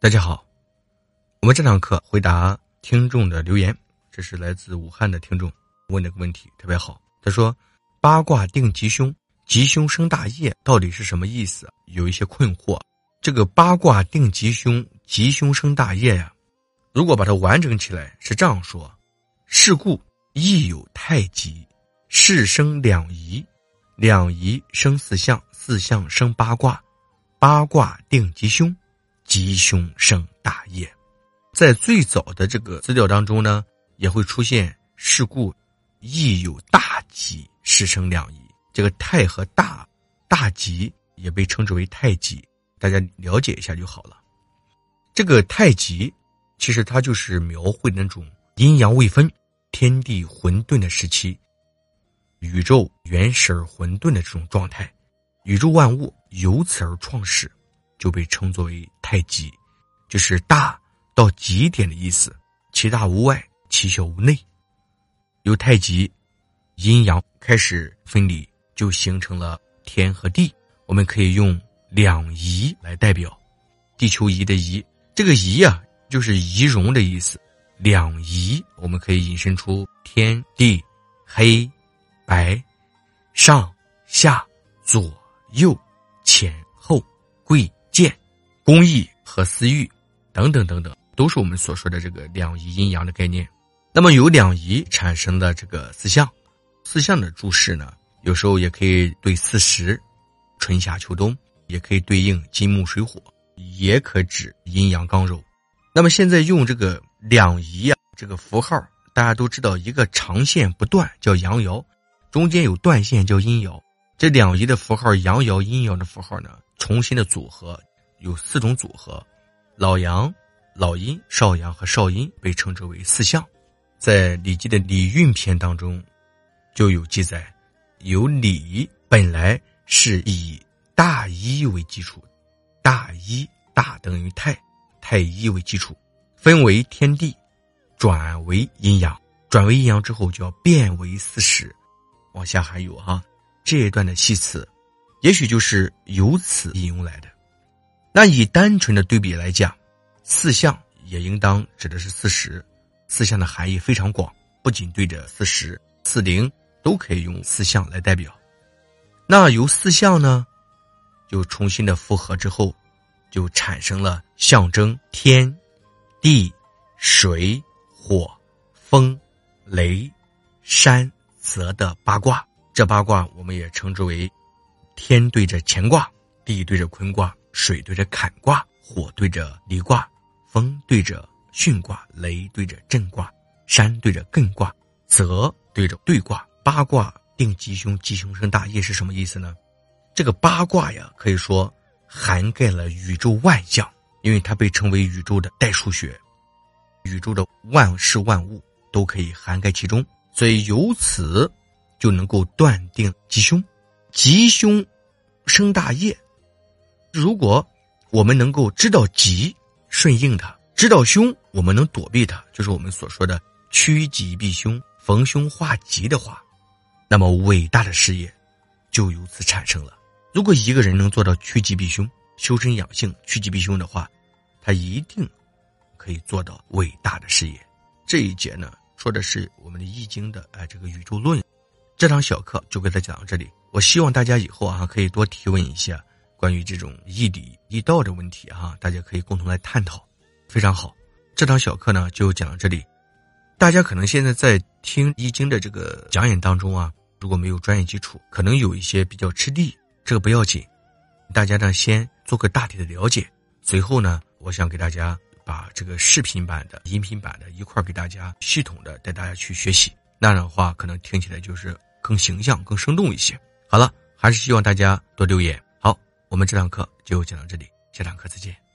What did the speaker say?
大家好，我们这堂课回答听众的留言，这是来自武汉的听众问了个问题，特别好。他说：“八卦定吉凶，吉凶生大业，到底是什么意思？有一些困惑。这个八卦定吉凶，吉凶生大业呀。如果把它完整起来，是这样说：事故亦有太极，事生两仪，两仪生四象，四象生八卦，八卦定吉凶。”吉凶生大业，在最早的这个资料当中呢，也会出现事故亦有大吉，事生两仪。这个太和大，大吉也被称之为太极，大家了解一下就好了。这个太极其实它就是描绘那种阴阳未分、天地混沌的时期，宇宙原始而混沌的这种状态，宇宙万物由此而创始。就被称作为太极，就是大到极点的意思，其大无外，其小无内。由太极，阴阳开始分离，就形成了天和地。我们可以用两仪来代表，地球仪的仪，这个仪啊，就是仪容的意思。两仪，我们可以引申出天地、黑白、上下、左右、前、公益和私欲，等等等等，都是我们所说的这个两仪阴阳的概念。那么由两仪产生的这个四象，四象的注释呢，有时候也可以对四时，春夏秋冬，也可以对应金木水火，也可指阴阳刚柔。那么现在用这个两仪啊，这个符号，大家都知道，一个长线不断叫阳爻，中间有断线叫阴爻。这两仪的符号，阳爻、阴爻的符号呢，重新的组合。有四种组合，老阳、老阴、少阳和少阴被称之为四象，在《礼记》的礼运篇当中就有记载，有礼本来是以大一为基础，大一大等于太，太一为基础，分为天地，转为阴阳，转为阴阳之后就要变为四时，往下还有哈这一段的系辞，也许就是由此引用来的。那以单纯的对比来讲，四象也应当指的是四十，四象的含义非常广，不仅对着四十、四零都可以用四象来代表。那由四象呢，就重新的复合之后，就产生了象征天、地、水、火、风、雷、山、泽的八卦。这八卦我们也称之为天对着乾卦，地对着坤卦。水对着坎卦，火对着离卦，风对着巽卦，雷对着震卦，山对着艮卦，泽对着兑卦。八卦定吉凶，吉凶生大业是什么意思呢？这个八卦呀，可以说涵盖了宇宙万象，因为它被称为宇宙的代数学，宇宙的万事万物都可以涵盖其中，所以由此就能够断定吉凶，吉凶生大业。如果我们能够知道吉，顺应它；知道凶，我们能躲避它，就是我们所说的趋吉避凶、逢凶化吉的话，那么伟大的事业就由此产生了。如果一个人能做到趋吉避凶、修身养性、趋吉避凶的话，他一定可以做到伟大的事业。这一节呢，说的是我们的易经的哎这个宇宙论。这堂小课就给他讲到这里。我希望大家以后啊可以多提问一下。关于这种易理易道的问题，哈，大家可以共同来探讨，非常好。这堂小课呢就讲到这里。大家可能现在在听易经的这个讲演当中啊，如果没有专业基础，可能有一些比较吃力，这个不要紧。大家呢先做个大体的了解，随后呢，我想给大家把这个视频版的、音频版的一块给大家系统的带大家去学习，那样的话可能听起来就是更形象、更生动一些。好了，还是希望大家多留言。我们这堂课就讲到这里，下堂课再见。